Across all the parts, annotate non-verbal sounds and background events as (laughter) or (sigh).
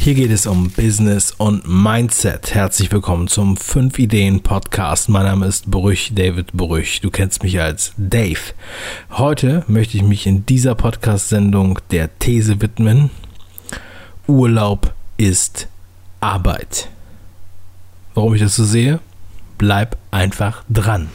Hier geht es um Business und Mindset. Herzlich willkommen zum 5 Ideen Podcast. Mein Name ist Brüch, David Brüch. Du kennst mich als Dave. Heute möchte ich mich in dieser Podcast-Sendung der These widmen. Urlaub ist Arbeit. Warum ich das so sehe? Bleib einfach dran.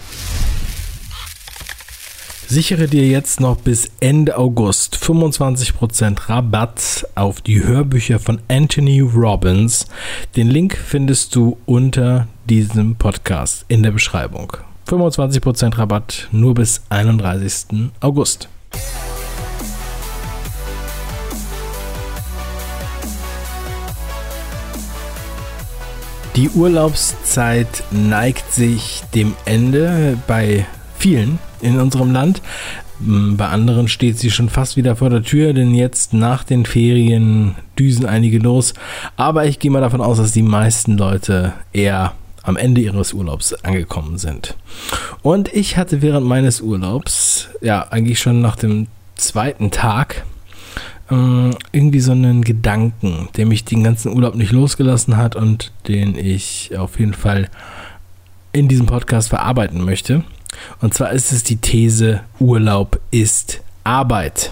Sichere dir jetzt noch bis Ende August 25% Rabatt auf die Hörbücher von Anthony Robbins. Den Link findest du unter diesem Podcast in der Beschreibung. 25% Rabatt nur bis 31. August. Die Urlaubszeit neigt sich dem Ende bei vielen in unserem Land. Hm, bei anderen steht sie schon fast wieder vor der Tür, denn jetzt nach den Ferien düsen einige los. Aber ich gehe mal davon aus, dass die meisten Leute eher am Ende ihres Urlaubs angekommen sind. Und ich hatte während meines Urlaubs, ja, eigentlich schon nach dem zweiten Tag, hm, irgendwie so einen Gedanken, der mich den ganzen Urlaub nicht losgelassen hat und den ich auf jeden Fall in diesem Podcast verarbeiten möchte. Und zwar ist es die These, Urlaub ist Arbeit.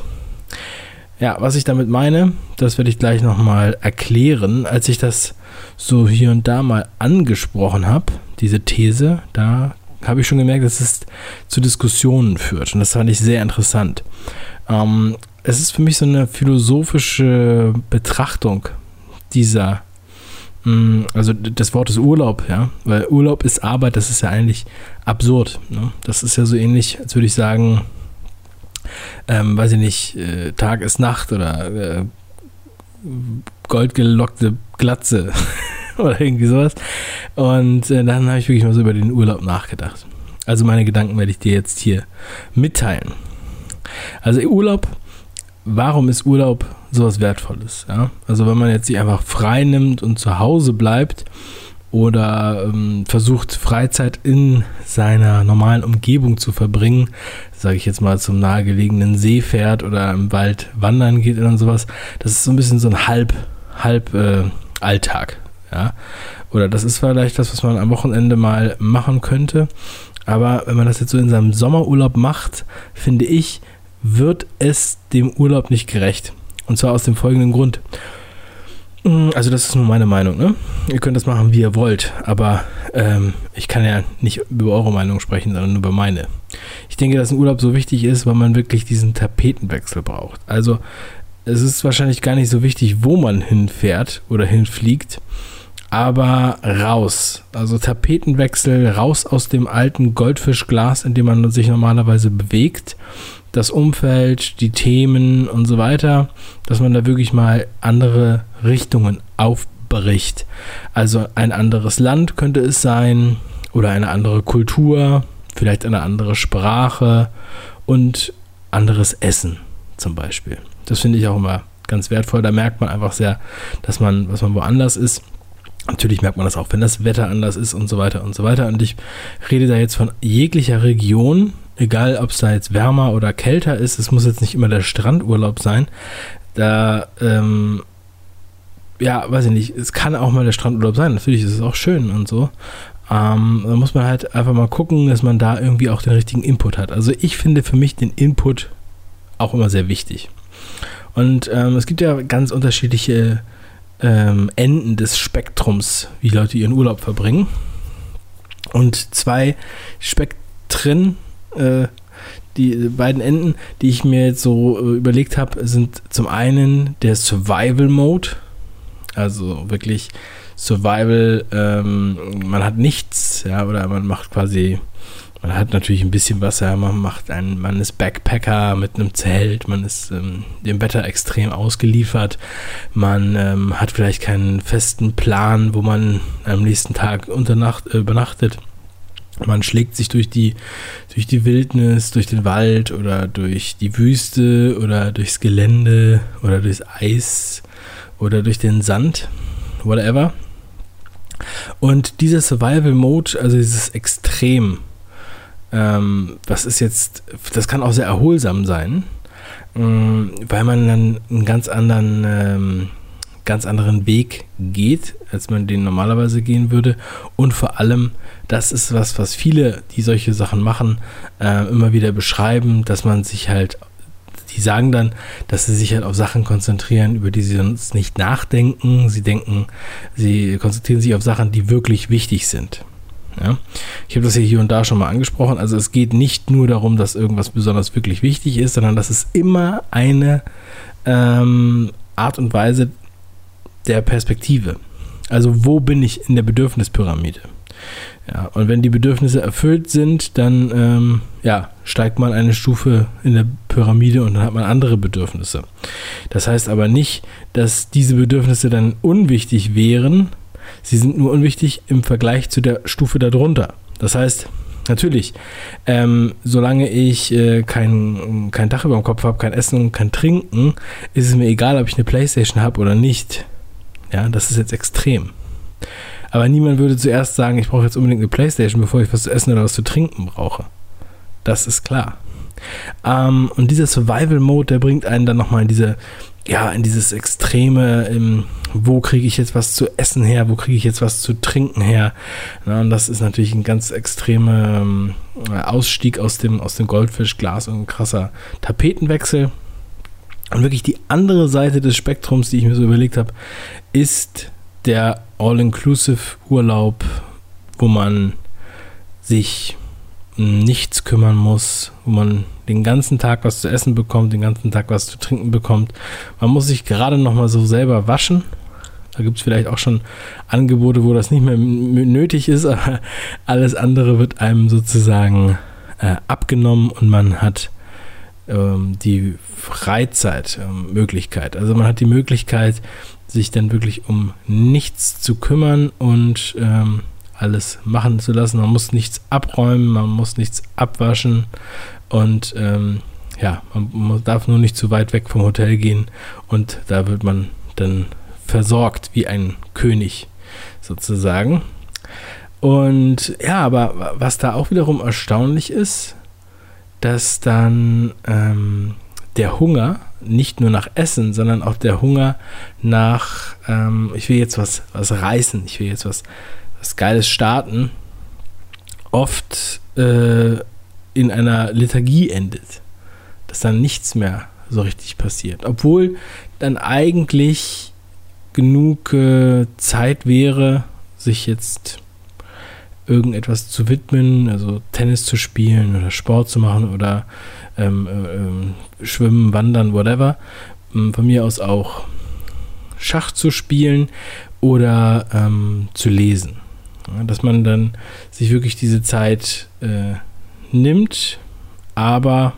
Ja, was ich damit meine, das werde ich gleich nochmal erklären. Als ich das so hier und da mal angesprochen habe, diese These, da habe ich schon gemerkt, dass es zu Diskussionen führt. Und das fand ich sehr interessant. Ähm, es ist für mich so eine philosophische Betrachtung dieser also das Wort ist Urlaub, ja, weil Urlaub ist Arbeit, das ist ja eigentlich absurd. Ne? Das ist ja so ähnlich, als würde ich sagen, ähm, weiß ich nicht, äh, Tag ist Nacht oder äh, goldgelockte Glatze (laughs) oder irgendwie sowas. Und äh, dann habe ich wirklich mal so über den Urlaub nachgedacht. Also meine Gedanken werde ich dir jetzt hier mitteilen. Also Urlaub, warum ist Urlaub sowas Wertvolles. Ja? Also wenn man jetzt sich einfach frei nimmt und zu Hause bleibt oder ähm, versucht Freizeit in seiner normalen Umgebung zu verbringen, sage ich jetzt mal zum nahegelegenen See fährt oder im Wald wandern geht oder sowas, das ist so ein bisschen so ein halb halb äh, Alltag, ja. Oder das ist vielleicht das, was man am Wochenende mal machen könnte. Aber wenn man das jetzt so in seinem Sommerurlaub macht, finde ich, wird es dem Urlaub nicht gerecht. Und zwar aus dem folgenden Grund. Mm, also das ist nur meine Meinung. Ne? Ihr könnt das machen, wie ihr wollt, aber ähm, ich kann ja nicht über eure Meinung sprechen, sondern über meine. Ich denke, dass ein Urlaub so wichtig ist, weil man wirklich diesen Tapetenwechsel braucht. Also es ist wahrscheinlich gar nicht so wichtig, wo man hinfährt oder hinfliegt, aber raus. Also Tapetenwechsel, raus aus dem alten Goldfischglas, in dem man sich normalerweise bewegt das Umfeld, die Themen und so weiter, dass man da wirklich mal andere Richtungen aufbricht. Also ein anderes Land könnte es sein oder eine andere Kultur, vielleicht eine andere Sprache und anderes Essen zum Beispiel. Das finde ich auch immer ganz wertvoll. Da merkt man einfach sehr, dass man, was man woanders ist. Natürlich merkt man das auch, wenn das Wetter anders ist und so weiter und so weiter. Und ich rede da jetzt von jeglicher Region, egal ob es da jetzt wärmer oder kälter ist, es muss jetzt nicht immer der Strandurlaub sein. Da, ähm, ja, weiß ich nicht, es kann auch mal der Strandurlaub sein. Natürlich ist es auch schön und so. Ähm, da muss man halt einfach mal gucken, dass man da irgendwie auch den richtigen Input hat. Also ich finde für mich den Input auch immer sehr wichtig. Und ähm, es gibt ja ganz unterschiedliche ähm, Enden des Spektrums, wie Leute ihren Urlaub verbringen. Und zwei Spektren äh, die beiden Enden, die ich mir jetzt so äh, überlegt habe, sind zum einen der Survival Mode, also wirklich Survival, ähm, man hat nichts, ja, oder man macht quasi, man hat natürlich ein bisschen Wasser, man macht einen, man ist Backpacker mit einem Zelt, man ist ähm, dem Wetter extrem ausgeliefert, man ähm, hat vielleicht keinen festen Plan, wo man am nächsten Tag unter äh, übernachtet man schlägt sich durch die, durch die Wildnis, durch den Wald oder durch die Wüste oder durchs Gelände oder durchs Eis oder durch den Sand, whatever. Und dieser Survival Mode, also dieses Extrem, ähm, was ist jetzt, das kann auch sehr erholsam sein, ähm, weil man dann einen ganz anderen, ähm, ganz anderen Weg geht, als man den normalerweise gehen würde. Und vor allem, das ist was, was viele, die solche Sachen machen, äh, immer wieder beschreiben, dass man sich halt, die sagen dann, dass sie sich halt auf Sachen konzentrieren, über die sie sonst nicht nachdenken. Sie denken, sie konzentrieren sich auf Sachen, die wirklich wichtig sind. Ja? Ich habe das ja hier und da schon mal angesprochen. Also es geht nicht nur darum, dass irgendwas besonders wirklich wichtig ist, sondern dass es immer eine ähm, Art und Weise der Perspektive. Also wo bin ich in der Bedürfnispyramide? Ja, und wenn die Bedürfnisse erfüllt sind, dann ähm, ja, steigt man eine Stufe in der Pyramide und dann hat man andere Bedürfnisse. Das heißt aber nicht, dass diese Bedürfnisse dann unwichtig wären, Sie sind nur unwichtig im Vergleich zu der Stufe darunter. Das heißt, natürlich, ähm, solange ich äh, kein, kein Dach über dem Kopf habe, kein Essen und kein Trinken, ist es mir egal, ob ich eine Playstation habe oder nicht. Ja, das ist jetzt extrem. Aber niemand würde zuerst sagen, ich brauche jetzt unbedingt eine Playstation, bevor ich was zu essen oder was zu trinken brauche. Das ist klar. Ähm, und dieser Survival-Mode, der bringt einen dann nochmal in diese ja, in dieses Extreme, im, wo kriege ich jetzt was zu essen her, wo kriege ich jetzt was zu trinken her. Ja, und das ist natürlich ein ganz extremer ähm, Ausstieg aus dem, aus dem Goldfischglas und ein krasser Tapetenwechsel. Und wirklich die andere Seite des Spektrums, die ich mir so überlegt habe, ist der All-Inclusive-Urlaub, wo man sich nichts kümmern muss, wo man den ganzen Tag was zu essen bekommt, den ganzen Tag was zu trinken bekommt. Man muss sich gerade noch mal so selber waschen. Da gibt es vielleicht auch schon Angebote, wo das nicht mehr nötig ist, (laughs) aber alles andere wird einem sozusagen äh, abgenommen und man hat ähm, die Freizeitmöglichkeit. Ähm, also man hat die Möglichkeit, sich dann wirklich um nichts zu kümmern und ähm, alles machen zu lassen. Man muss nichts abräumen, man muss nichts abwaschen und ähm, ja, man darf nur nicht zu weit weg vom Hotel gehen und da wird man dann versorgt wie ein König sozusagen. Und ja, aber was da auch wiederum erstaunlich ist, dass dann ähm, der Hunger nicht nur nach Essen, sondern auch der Hunger nach, ähm, ich will jetzt was, was reißen, ich will jetzt was was Geiles starten, oft äh, in einer Liturgie endet. Dass dann nichts mehr so richtig passiert. Obwohl dann eigentlich genug äh, Zeit wäre, sich jetzt irgendetwas zu widmen, also Tennis zu spielen oder Sport zu machen oder ähm, äh, Schwimmen, Wandern, whatever. Ähm, von mir aus auch Schach zu spielen oder ähm, zu lesen. Ja, dass man dann sich wirklich diese Zeit äh, nimmt, aber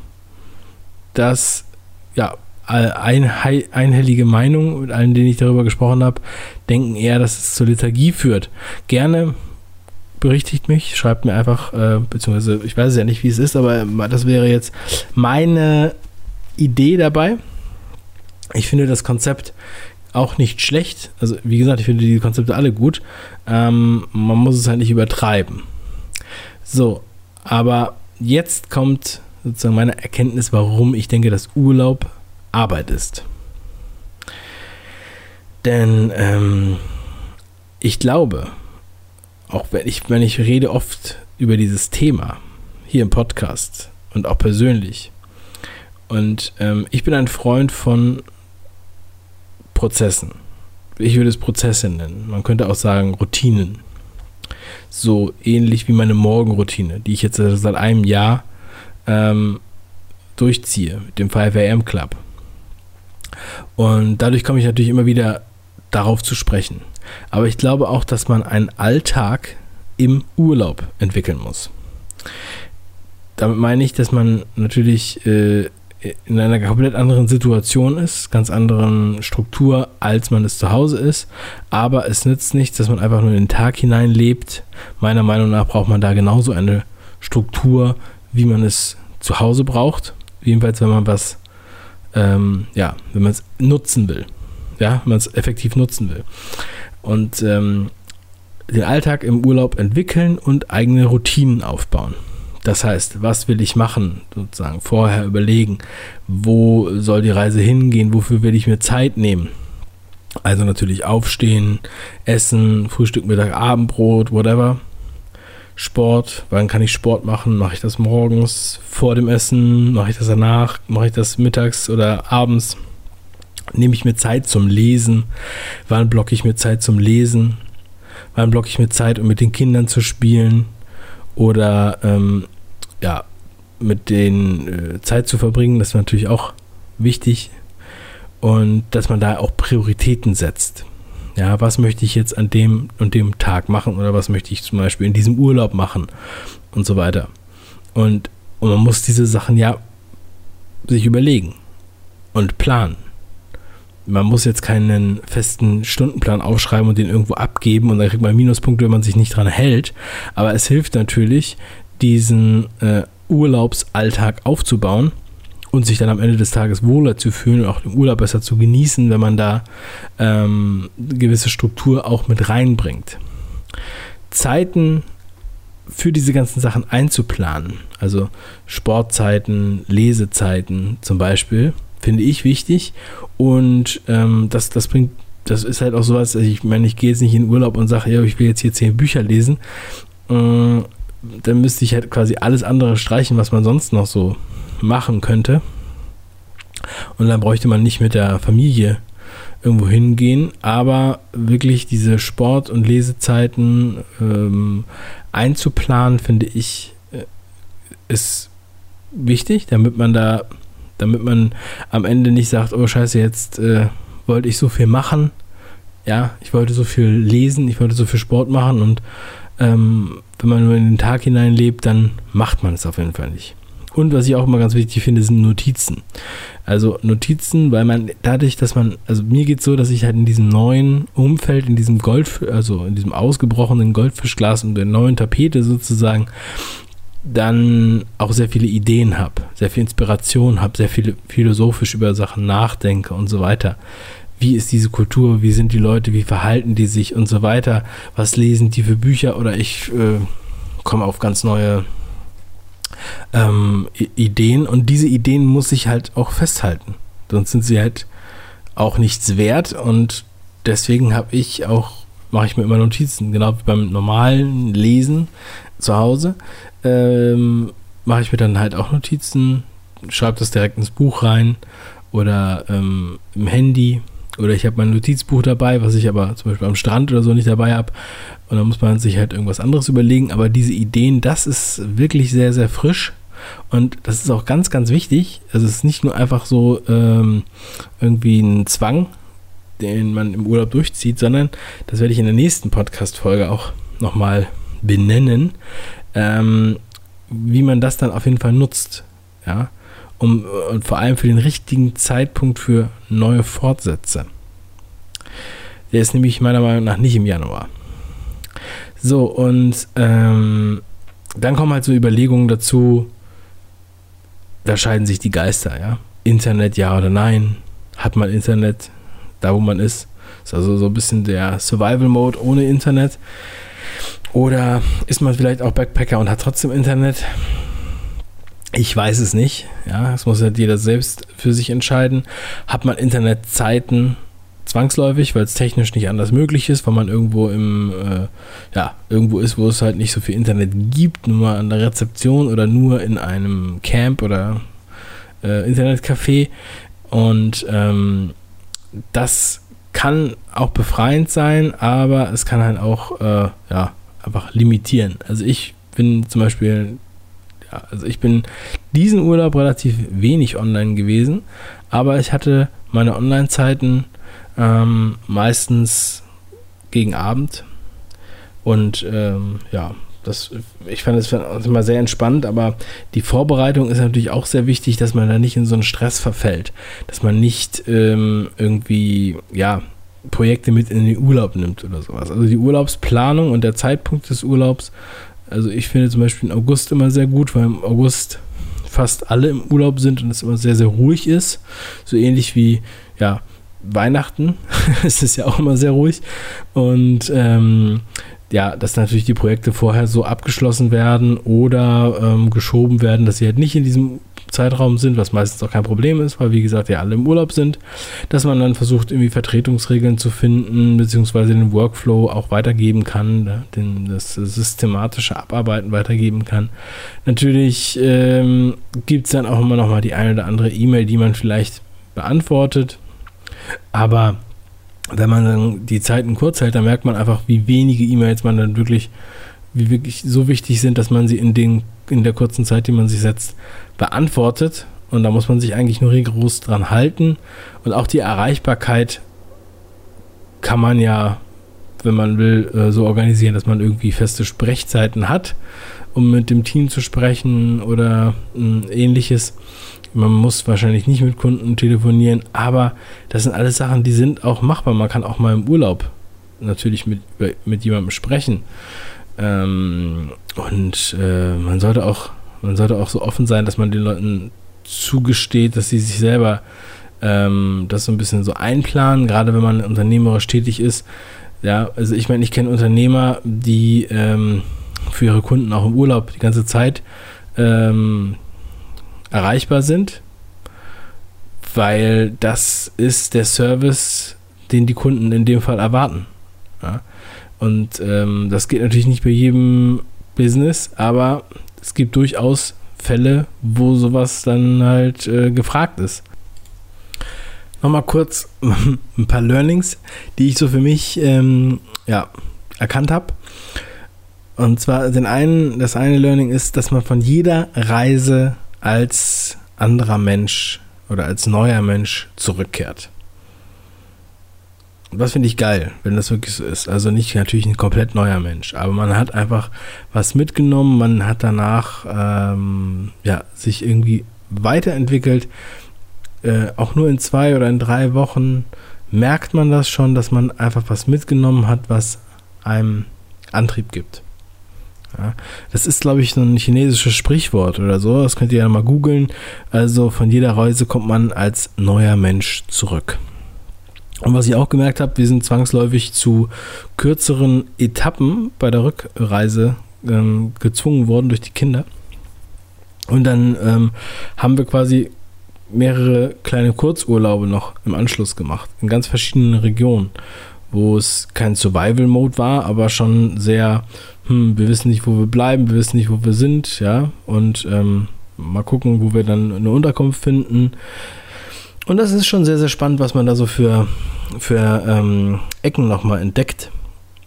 das, ja, ein, einhellige Meinung mit allen, denen ich darüber gesprochen habe, denken eher, dass es zur Liturgie führt. Gerne berichtigt mich, schreibt mir einfach, äh, beziehungsweise ich weiß ja nicht, wie es ist, aber das wäre jetzt meine Idee dabei. Ich finde das Konzept auch nicht schlecht. Also, wie gesagt, ich finde die Konzepte alle gut. Ähm, man muss es halt nicht übertreiben. So, aber jetzt kommt sozusagen meine Erkenntnis, warum ich denke, dass Urlaub Arbeit ist. Denn ähm, ich glaube, auch wenn ich, wenn ich rede oft über dieses Thema hier im Podcast und auch persönlich. Und ähm, ich bin ein Freund von Prozessen. Ich würde es Prozesse nennen. Man könnte auch sagen Routinen. So ähnlich wie meine Morgenroutine, die ich jetzt seit einem Jahr ähm, durchziehe mit dem 5am Club. Und dadurch komme ich natürlich immer wieder darauf zu sprechen. Aber ich glaube auch, dass man einen Alltag im Urlaub entwickeln muss. Damit meine ich, dass man natürlich äh, in einer komplett anderen Situation ist, ganz anderen Struktur, als man es zu Hause ist. Aber es nützt nichts, dass man einfach nur in den Tag hinein lebt. Meiner Meinung nach braucht man da genauso eine Struktur, wie man es zu Hause braucht. Jedenfalls, wenn man was, ähm, ja, wenn man es nutzen will. Ja, wenn man es effektiv nutzen will. Und ähm, den Alltag im Urlaub entwickeln und eigene Routinen aufbauen. Das heißt, was will ich machen? Sozusagen vorher überlegen, wo soll die Reise hingehen, wofür will ich mir Zeit nehmen? Also natürlich aufstehen, essen, Frühstück, Mittag, Abendbrot, whatever. Sport, wann kann ich Sport machen? Mache ich das morgens vor dem Essen? Mache ich das danach? Mache ich das mittags oder abends? Nehme ich mir Zeit zum Lesen? Wann blocke ich mir Zeit zum Lesen? Wann blocke ich mir Zeit, um mit den Kindern zu spielen? Oder ähm, ja, mit denen äh, Zeit zu verbringen, das ist natürlich auch wichtig. Und dass man da auch Prioritäten setzt. Ja, was möchte ich jetzt an dem und dem Tag machen oder was möchte ich zum Beispiel in diesem Urlaub machen und so weiter. Und, und man muss diese Sachen ja sich überlegen und planen. Man muss jetzt keinen festen Stundenplan aufschreiben und den irgendwo abgeben und dann kriegt man Minuspunkte, wenn man sich nicht dran hält. Aber es hilft natürlich, diesen äh, Urlaubsalltag aufzubauen und sich dann am Ende des Tages wohler zu fühlen und auch den Urlaub besser zu genießen, wenn man da ähm, gewisse Struktur auch mit reinbringt. Zeiten für diese ganzen Sachen einzuplanen, also Sportzeiten, Lesezeiten zum Beispiel, finde ich wichtig und ähm, das, das bringt das ist halt auch sowas, also ich meine, ich gehe jetzt nicht in Urlaub und sage, ja, ich will jetzt hier zehn Bücher lesen. Äh, dann müsste ich halt quasi alles andere streichen, was man sonst noch so machen könnte. Und dann bräuchte man nicht mit der Familie irgendwo hingehen, aber wirklich diese Sport- und Lesezeiten ähm, einzuplanen, finde ich, äh, ist wichtig, damit man da, damit man am Ende nicht sagt, oh scheiße, jetzt äh, wollte ich so viel machen, ja, ich wollte so viel lesen, ich wollte so viel Sport machen und ähm, wenn man nur in den Tag hineinlebt, dann macht man es auf jeden Fall nicht. Und was ich auch immer ganz wichtig finde, sind Notizen. Also Notizen, weil man dadurch, dass man, also mir geht es so, dass ich halt in diesem neuen Umfeld, in diesem Gold, also in diesem ausgebrochenen Goldfischglas und der neuen Tapete sozusagen, dann auch sehr viele Ideen habe, sehr viel Inspiration habe, sehr viel philosophisch über Sachen nachdenke und so weiter. Wie ist diese Kultur? Wie sind die Leute? Wie verhalten die sich und so weiter? Was lesen die für Bücher? Oder ich äh, komme auf ganz neue ähm, Ideen und diese Ideen muss ich halt auch festhalten. Sonst sind sie halt auch nichts wert und deswegen habe ich auch, mache ich mir immer Notizen, genau wie beim normalen Lesen zu Hause, ähm, mache ich mir dann halt auch Notizen, schreibe das direkt ins Buch rein oder ähm, im Handy oder ich habe mein Notizbuch dabei, was ich aber zum Beispiel am Strand oder so nicht dabei habe. Und dann muss man sich halt irgendwas anderes überlegen. Aber diese Ideen, das ist wirklich sehr, sehr frisch. Und das ist auch ganz, ganz wichtig. Also es ist nicht nur einfach so ähm, irgendwie ein Zwang, den man im Urlaub durchzieht, sondern das werde ich in der nächsten Podcast-Folge auch nochmal benennen, ähm, wie man das dann auf jeden Fall nutzt. Ja um, und vor allem für den richtigen Zeitpunkt für neue Fortsätze. Der ist nämlich meiner Meinung nach nicht im Januar. So, und ähm, dann kommen halt so Überlegungen dazu, da scheiden sich die Geister, ja. Internet, ja oder nein? Hat man Internet da, wo man ist? Ist also so ein bisschen der Survival-Mode ohne Internet. Oder ist man vielleicht auch Backpacker und hat trotzdem Internet? Ich weiß es nicht. Ja, das muss halt jeder selbst für sich entscheiden. Hat man Internetzeiten zwangsläufig, weil es technisch nicht anders möglich ist, weil man irgendwo im, äh, ja, irgendwo ist, wo es halt nicht so viel Internet gibt, nur mal an der Rezeption oder nur in einem Camp oder äh, Internetcafé. Und ähm, das kann auch befreiend sein, aber es kann halt auch, äh, ja, einfach limitieren. Also ich bin zum Beispiel also ich bin diesen Urlaub relativ wenig online gewesen, aber ich hatte meine Online-Zeiten ähm, meistens gegen Abend und ähm, ja, das, ich fand es immer sehr entspannt, aber die Vorbereitung ist natürlich auch sehr wichtig, dass man da nicht in so einen Stress verfällt, dass man nicht ähm, irgendwie, ja, Projekte mit in den Urlaub nimmt oder sowas. Also die Urlaubsplanung und der Zeitpunkt des Urlaubs also ich finde zum Beispiel den August immer sehr gut, weil im August fast alle im Urlaub sind und es immer sehr, sehr ruhig ist. So ähnlich wie, ja, Weihnachten. (laughs) es ist ja auch immer sehr ruhig. Und ähm, ja, dass natürlich die Projekte vorher so abgeschlossen werden oder ähm, geschoben werden, dass sie halt nicht in diesem Zeitraum sind, was meistens auch kein Problem ist, weil wie gesagt ja alle im Urlaub sind, dass man dann versucht irgendwie Vertretungsregeln zu finden, beziehungsweise den Workflow auch weitergeben kann, ne, den, das systematische Abarbeiten weitergeben kann. Natürlich ähm, gibt es dann auch immer noch mal die eine oder andere E-Mail, die man vielleicht beantwortet, aber wenn man dann die Zeiten kurz hält, dann merkt man einfach, wie wenige E-Mails man dann wirklich, wie wirklich so wichtig sind, dass man sie in, den, in der kurzen Zeit, die man sich setzt, beantwortet. Und da muss man sich eigentlich nur rigoros dran halten. Und auch die Erreichbarkeit kann man ja, wenn man will, äh, so organisieren, dass man irgendwie feste Sprechzeiten hat, um mit dem Team zu sprechen oder ähnliches. Man muss wahrscheinlich nicht mit Kunden telefonieren, aber das sind alles Sachen, die sind auch machbar. Man kann auch mal im Urlaub natürlich mit, mit jemandem sprechen. Ähm, und äh, man sollte auch, man sollte auch so offen sein, dass man den Leuten zugesteht, dass sie sich selber ähm, das so ein bisschen so einplanen, gerade wenn man unternehmerisch tätig ist. Ja, also ich meine, ich kenne Unternehmer, die ähm, für ihre Kunden auch im Urlaub die ganze Zeit ähm, erreichbar sind, weil das ist der Service, den die Kunden in dem Fall erwarten. Ja? Und ähm, das geht natürlich nicht bei jedem Business, aber es gibt durchaus Fälle, wo sowas dann halt äh, gefragt ist. Nochmal kurz (laughs) ein paar Learnings, die ich so für mich ähm, ja, erkannt habe. Und zwar den einen, das eine Learning ist, dass man von jeder Reise als anderer Mensch oder als neuer Mensch zurückkehrt. Was finde ich geil, wenn das wirklich so ist. Also nicht natürlich ein komplett neuer Mensch, aber man hat einfach was mitgenommen, man hat danach ähm, ja, sich irgendwie weiterentwickelt. Äh, auch nur in zwei oder in drei Wochen merkt man das schon, dass man einfach was mitgenommen hat, was einem Antrieb gibt. Ja, das ist, glaube ich, so ein chinesisches Sprichwort oder so. Das könnt ihr ja mal googeln. Also von jeder Reise kommt man als neuer Mensch zurück. Und was ich auch gemerkt habe, wir sind zwangsläufig zu kürzeren Etappen bei der Rückreise ähm, gezwungen worden durch die Kinder. Und dann ähm, haben wir quasi mehrere kleine Kurzurlaube noch im Anschluss gemacht, in ganz verschiedenen Regionen, wo es kein Survival-Mode war, aber schon sehr hm, wir wissen nicht, wo wir bleiben, wir wissen nicht, wo wir sind, ja, und ähm, mal gucken, wo wir dann eine Unterkunft finden. Und das ist schon sehr, sehr spannend, was man da so für, für ähm, Ecken nochmal entdeckt.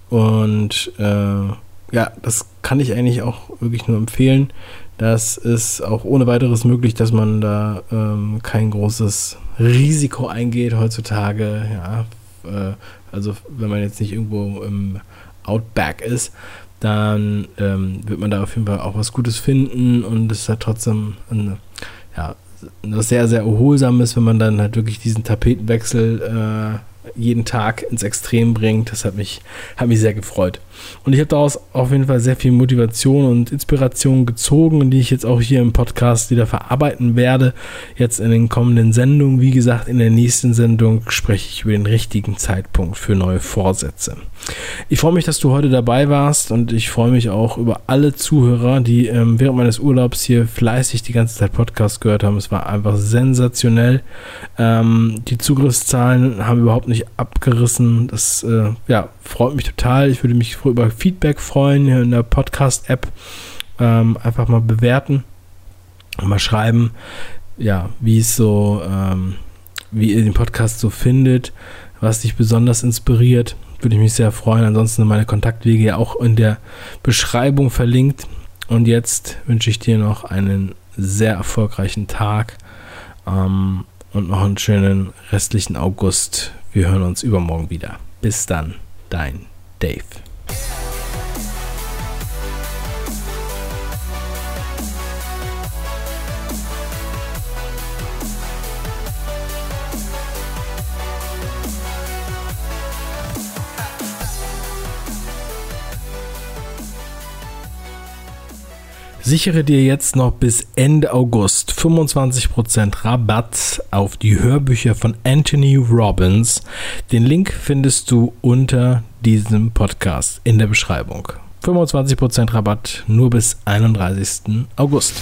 Und äh, ja, das kann ich eigentlich auch wirklich nur empfehlen. Das ist auch ohne weiteres möglich, dass man da ähm, kein großes Risiko eingeht heutzutage. Ja, äh, also wenn man jetzt nicht irgendwo im Outback ist, dann ähm, wird man da auf jeden Fall auch was Gutes finden und es hat trotzdem eine, ja, was sehr, sehr erholsames, wenn man dann halt wirklich diesen Tapetenwechsel äh, jeden Tag ins Extrem bringt. Das hat mich, hat mich sehr gefreut. Und ich habe daraus auf jeden Fall sehr viel Motivation und Inspiration gezogen, die ich jetzt auch hier im Podcast wieder verarbeiten werde. Jetzt in den kommenden Sendungen. Wie gesagt, in der nächsten Sendung spreche ich über den richtigen Zeitpunkt für neue Vorsätze. Ich freue mich, dass du heute dabei warst und ich freue mich auch über alle Zuhörer, die ähm, während meines Urlaubs hier fleißig die ganze Zeit Podcast gehört haben. Es war einfach sensationell. Ähm, die Zugriffszahlen haben überhaupt nicht abgerissen. Das äh, ja, freut mich total. Ich würde mich über Feedback freuen hier in der Podcast-App. Ähm, einfach mal bewerten und mal schreiben, ja, wie es so, ähm, wie ihr den Podcast so findet, was dich besonders inspiriert. Würde ich mich sehr freuen. Ansonsten sind meine Kontaktwege ja auch in der Beschreibung verlinkt. Und jetzt wünsche ich dir noch einen sehr erfolgreichen Tag ähm, und noch einen schönen restlichen August. Wir hören uns übermorgen wieder. Bis dann, dein Dave. Yeah. Sichere dir jetzt noch bis Ende August 25% Rabatt auf die Hörbücher von Anthony Robbins. Den Link findest du unter diesem Podcast in der Beschreibung. 25% Rabatt nur bis 31. August.